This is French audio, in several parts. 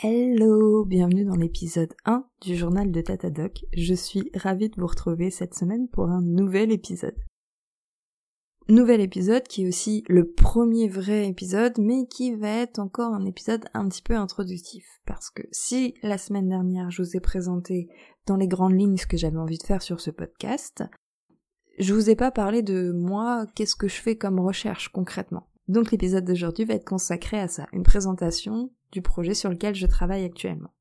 Hello, bienvenue dans l'épisode 1 du journal de Tatadoc. Je suis ravie de vous retrouver cette semaine pour un nouvel épisode. Nouvel épisode qui est aussi le premier vrai épisode, mais qui va être encore un épisode un petit peu introductif. Parce que si la semaine dernière je vous ai présenté dans les grandes lignes ce que j'avais envie de faire sur ce podcast, je vous ai pas parlé de moi, qu'est-ce que je fais comme recherche concrètement. Donc l'épisode d'aujourd'hui va être consacré à ça, une présentation du projet sur lequel je travaille actuellement.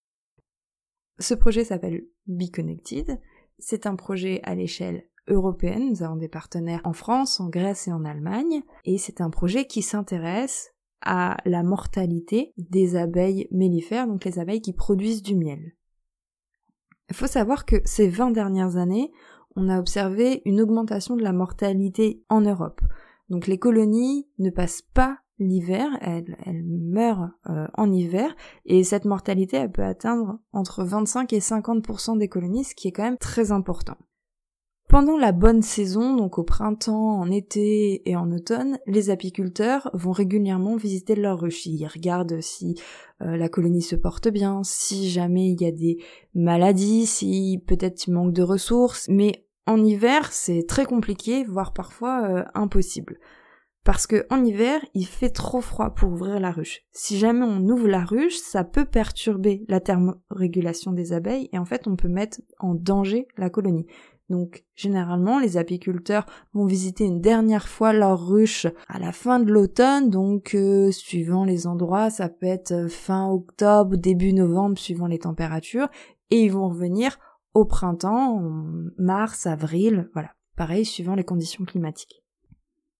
Ce projet s'appelle Be Connected. C'est un projet à l'échelle européenne. Nous avons des partenaires en France, en Grèce et en Allemagne. Et c'est un projet qui s'intéresse à la mortalité des abeilles mellifères, donc les abeilles qui produisent du miel. Il faut savoir que ces 20 dernières années, on a observé une augmentation de la mortalité en Europe. Donc les colonies ne passent pas l'hiver, elle, elle meurt euh, en hiver, et cette mortalité, elle peut atteindre entre 25 et 50% des colonies, ce qui est quand même très important. Pendant la bonne saison, donc au printemps, en été et en automne, les apiculteurs vont régulièrement visiter leur ruche. Ils regardent si euh, la colonie se porte bien, si jamais il y a des maladies, si peut-être il manque de ressources, mais en hiver, c'est très compliqué, voire parfois euh, impossible. Parce que en hiver, il fait trop froid pour ouvrir la ruche. Si jamais on ouvre la ruche, ça peut perturber la thermorégulation des abeilles et en fait on peut mettre en danger la colonie. Donc généralement les apiculteurs vont visiter une dernière fois leur ruche à la fin de l'automne, donc euh, suivant les endroits, ça peut être euh, fin octobre, début novembre, suivant les températures, et ils vont revenir au printemps, mars, avril, voilà, pareil suivant les conditions climatiques.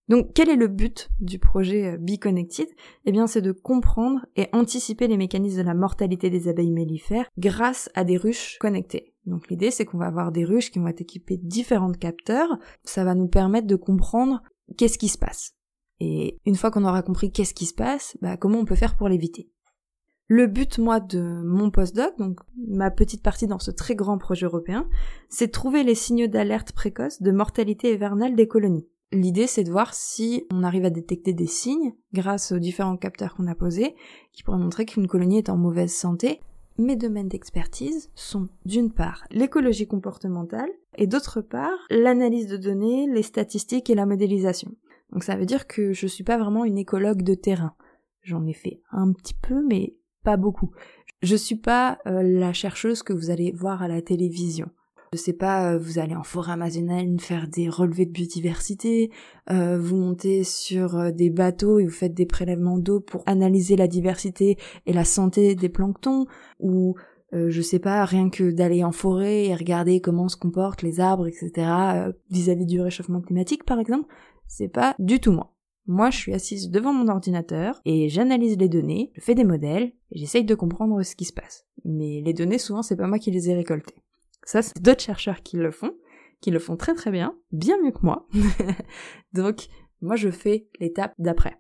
Donc quel est le but du projet euh, Be Connected? Eh bien c'est de comprendre et anticiper les mécanismes de la mortalité des abeilles mellifères grâce à des ruches connectées. Donc l'idée c'est qu'on va avoir des ruches qui vont être équipées de différents capteurs, ça va nous permettre de comprendre qu'est-ce qui se passe. Et une fois qu'on aura compris qu'est-ce qui se passe, bah, comment on peut faire pour l'éviter? Le but, moi, de mon postdoc, donc ma petite partie dans ce très grand projet européen, c'est de trouver les signaux d'alerte précoce de mortalité hivernale des colonies. L'idée, c'est de voir si on arrive à détecter des signes grâce aux différents capteurs qu'on a posés qui pourraient montrer qu'une colonie est en mauvaise santé. Mes domaines d'expertise sont d'une part l'écologie comportementale et d'autre part l'analyse de données, les statistiques et la modélisation. Donc ça veut dire que je suis pas vraiment une écologue de terrain. J'en ai fait un petit peu, mais pas beaucoup. Je suis pas euh, la chercheuse que vous allez voir à la télévision. Je sais pas, euh, vous allez en forêt amazonienne faire des relevés de biodiversité, euh, vous montez sur des bateaux et vous faites des prélèvements d'eau pour analyser la diversité et la santé des planctons, ou je sais pas, rien que d'aller en forêt et regarder comment se comportent les arbres, etc. vis-à-vis du réchauffement climatique, par exemple, c'est pas du tout moi. Moi, je suis assise devant mon ordinateur et j'analyse les données, je fais des modèles et j'essaye de comprendre ce qui se passe. Mais les données, souvent, c'est pas moi qui les ai récoltées. Ça, c'est d'autres chercheurs qui le font, qui le font très très bien, bien mieux que moi. Donc, moi, je fais l'étape d'après.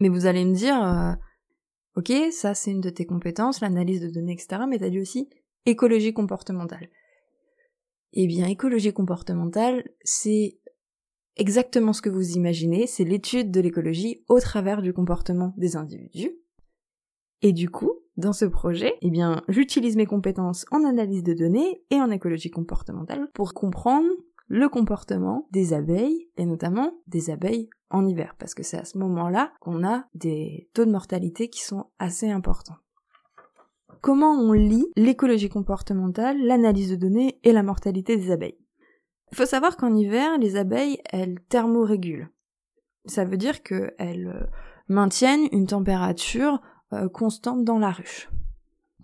Mais vous allez me dire, euh, ok, ça c'est une de tes compétences, l'analyse de données, etc., mais t'as dit aussi écologie comportementale. Eh bien, écologie comportementale, c'est exactement ce que vous imaginez, c'est l'étude de l'écologie au travers du comportement des individus. Et du coup, dans ce projet, eh bien, j'utilise mes compétences en analyse de données et en écologie comportementale pour comprendre le comportement des abeilles, et notamment des abeilles en hiver, parce que c'est à ce moment-là qu'on a des taux de mortalité qui sont assez importants. Comment on lit l'écologie comportementale, l'analyse de données et la mortalité des abeilles? Il faut savoir qu'en hiver, les abeilles, elles thermorégulent. Ça veut dire qu'elles euh, maintiennent une température euh, constante dans la ruche.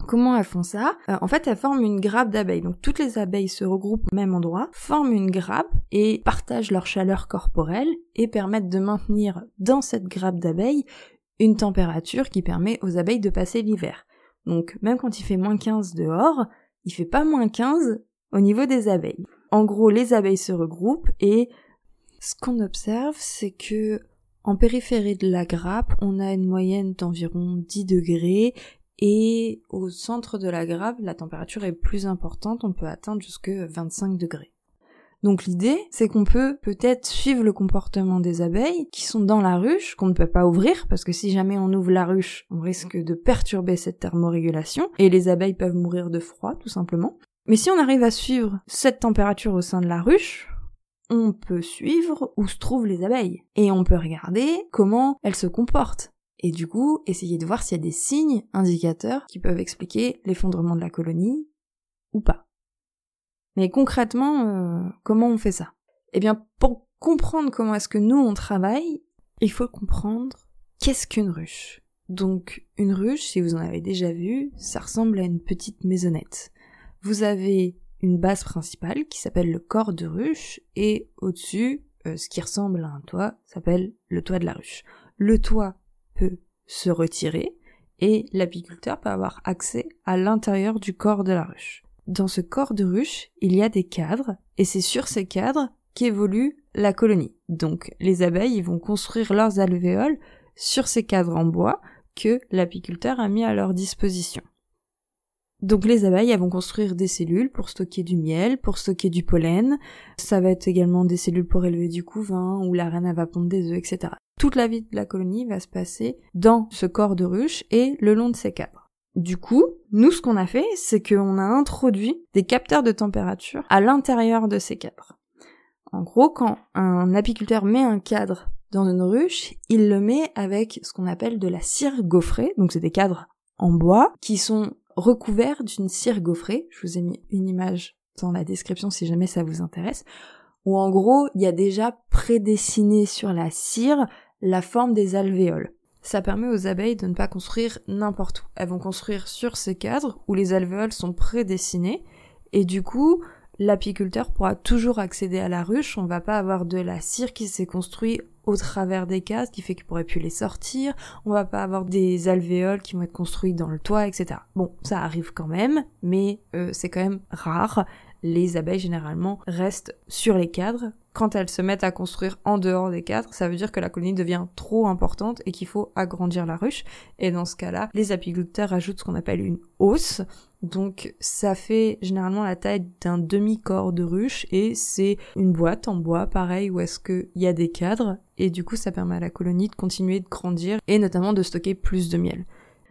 Comment elles font ça? Euh, En fait, elles forment une grappe d'abeilles. Donc toutes les abeilles se regroupent au même endroit, forment une grappe et partagent leur chaleur corporelle et permettent de maintenir dans cette grappe d'abeilles une température qui permet aux abeilles de passer l'hiver. Donc même quand il fait moins 15 dehors, il fait pas moins 15 au niveau des abeilles. En gros, les abeilles se regroupent et ce qu'on observe, c'est que en périphérie de la grappe, on a une moyenne d'environ 10 degrés et au centre de la grappe, la température est plus importante, on peut atteindre jusque 25 degrés. Donc l'idée, c'est qu'on peut peut-être suivre le comportement des abeilles qui sont dans la ruche, qu'on ne peut pas ouvrir, parce que si jamais on ouvre la ruche, on risque de perturber cette thermorégulation, et les abeilles peuvent mourir de froid, tout simplement. Mais si on arrive à suivre cette température au sein de la ruche, on peut suivre où se trouvent les abeilles. Et on peut regarder comment elles se comportent. Et du coup, essayer de voir s'il y a des signes indicateurs qui peuvent expliquer l'effondrement de la colonie ou pas. Mais concrètement, euh, comment on fait ça? Eh bien, pour comprendre comment est-ce que nous on travaille, il faut comprendre qu'est-ce qu'une ruche? Donc, une ruche, si vous en avez déjà vu, ça ressemble à une petite maisonnette. Vous avez une base principale qui s'appelle le corps de ruche et au-dessus, euh, ce qui ressemble à un toit s'appelle le toit de la ruche. Le toit peut se retirer et l'apiculteur peut avoir accès à l'intérieur du corps de la ruche. Dans ce corps de ruche, il y a des cadres et c'est sur ces cadres qu'évolue la colonie. Donc les abeilles vont construire leurs alvéoles sur ces cadres en bois que l'apiculteur a mis à leur disposition. Donc les abeilles, vont construire des cellules pour stocker du miel, pour stocker du pollen. Ça va être également des cellules pour élever du couvain, où la reine va pondre des œufs, etc. Toute la vie de la colonie va se passer dans ce corps de ruche et le long de ces cadres. Du coup, nous, ce qu'on a fait, c'est qu'on a introduit des capteurs de température à l'intérieur de ces cadres. En gros, quand un apiculteur met un cadre dans une ruche, il le met avec ce qu'on appelle de la cire gaufrée, donc c'est des cadres en bois qui sont recouvert d'une cire gaufrée. Je vous ai mis une image dans la description si jamais ça vous intéresse. Où en gros, il y a déjà prédessiné sur la cire la forme des alvéoles. Ça permet aux abeilles de ne pas construire n'importe où. Elles vont construire sur ces cadres où les alvéoles sont prédessinées et du coup, l'apiculteur pourra toujours accéder à la ruche, on va pas avoir de la cire qui s'est construite au travers des cases, qui fait qu'il pourrait plus les sortir, on va pas avoir des alvéoles qui vont être construites dans le toit, etc. Bon, ça arrive quand même, mais euh, c'est quand même rare. Les abeilles généralement restent sur les cadres. Quand elles se mettent à construire en dehors des cadres, ça veut dire que la colonie devient trop importante et qu'il faut agrandir la ruche. Et dans ce cas-là, les apiculteurs ajoutent ce qu'on appelle une hausse, donc ça fait généralement la taille d'un demi-corps de ruche et c'est une boîte en bois pareil où est-ce qu'il y a des cadres et du coup ça permet à la colonie de continuer de grandir et notamment de stocker plus de miel.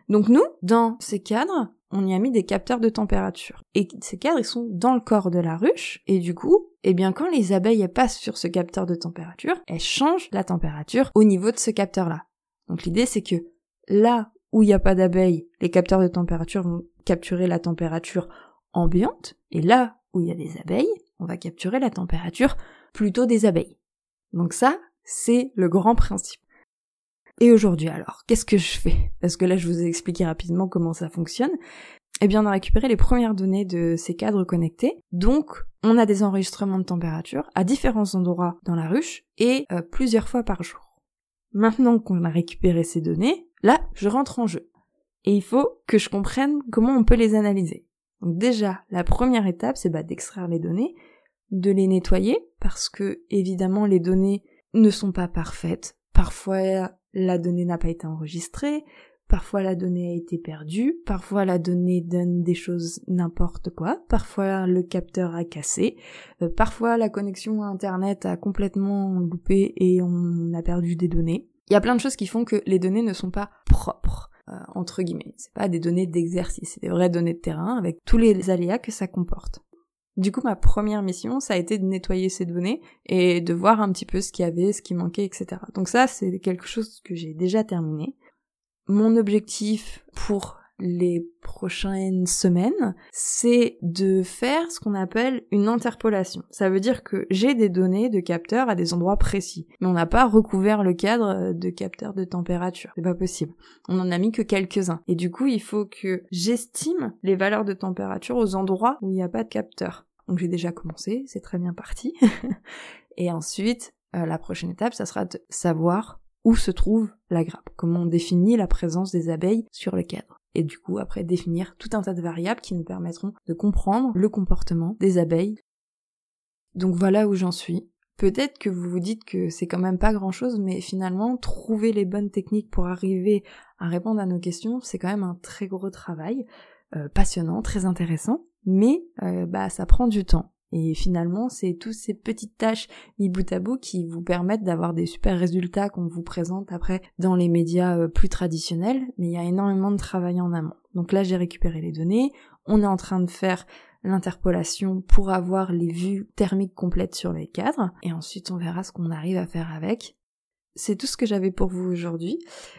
Donc nous, dans ces cadres, on y a mis des capteurs de température. Et ces cadres, ils sont dans le corps de la ruche, et du coup, eh bien, quand les abeilles passent sur ce capteur de température, elles changent la température au niveau de ce capteur-là. Donc l'idée, c'est que là où il n'y a pas d'abeilles, les capteurs de température vont capturer la température ambiante, et là où il y a des abeilles, on va capturer la température plutôt des abeilles. Donc ça, c'est le grand principe. Et aujourd'hui alors, qu'est-ce que je fais? Parce que là, je vous ai expliqué rapidement comment ça fonctionne. Eh bien, on a récupéré les premières données de ces cadres connectés. Donc, on a des enregistrements de température à différents endroits dans la ruche et euh, plusieurs fois par jour. Maintenant qu'on a récupéré ces données, là, je rentre en jeu et il faut que je comprenne comment on peut les analyser. Donc déjà, la première étape, c'est bah, d'extraire les données, de les nettoyer, parce que évidemment les données ne sont pas parfaites. Parfois la donnée n'a pas été enregistrée, parfois la donnée a été perdue, parfois la donnée donne des choses n'importe quoi, parfois le capteur a cassé, euh, parfois la connexion internet a complètement loupé et on a perdu des données. Il y a plein de choses qui font que les données ne sont pas propres. Euh, entre guillemets. C'est pas des données d'exercice, c'est des vraies données de terrain avec tous les aléas que ça comporte. Du coup, ma première mission, ça a été de nettoyer ces données et de voir un petit peu ce qu'il y avait, ce qui manquait, etc. Donc ça, c'est quelque chose que j'ai déjà terminé. Mon objectif pour les prochaines semaines, c'est de faire ce qu'on appelle une interpolation. Ça veut dire que j'ai des données de capteurs à des endroits précis, mais on n'a pas recouvert le cadre de capteurs de température. C'est pas possible. On en a mis que quelques-uns. Et du coup, il faut que j'estime les valeurs de température aux endroits où il n'y a pas de capteur. Donc j'ai déjà commencé, c'est très bien parti. Et ensuite, euh, la prochaine étape, ça sera de savoir où se trouve la grappe, comment on définit la présence des abeilles sur le cadre et du coup après définir tout un tas de variables qui nous permettront de comprendre le comportement des abeilles. Donc voilà où j'en suis. Peut-être que vous vous dites que c'est quand même pas grand chose, mais finalement, trouver les bonnes techniques pour arriver à répondre à nos questions, c'est quand même un très gros travail, euh, passionnant, très intéressant, mais euh, bah ça prend du temps. Et finalement, c'est toutes ces petites tâches mis bout à bout qui vous permettent d'avoir des super résultats qu'on vous présente après dans les médias euh, plus traditionnels, mais il y a énormément de travail en amont. Donc là, j'ai récupéré les données, on est en train de faire l'interpolation pour avoir les vues thermiques complètes sur les cadres, et ensuite on verra ce qu'on arrive à faire avec. C'est tout ce que j'avais pour vous aujourd'hui.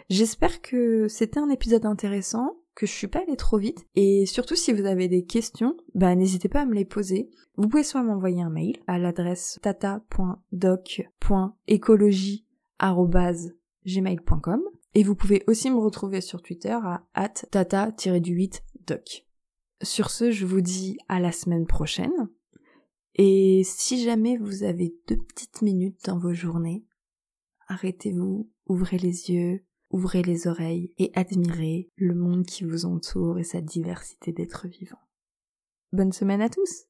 J'espère que c'était un épisode intéressant que je suis pas allée trop vite. Et surtout, si vous avez des questions, bah, n'hésitez pas à me les poser. Vous pouvez soit m'envoyer un mail à l'adresse tata.doc.écologie.gmail.com et vous pouvez aussi me retrouver sur Twitter à tata-du8doc. Sur ce, je vous dis à la semaine prochaine. Et si jamais vous avez deux petites minutes dans vos journées, arrêtez-vous, ouvrez les yeux, ouvrez les oreilles et admirez le monde qui vous entoure et sa diversité d'êtres vivants. Bonne semaine à tous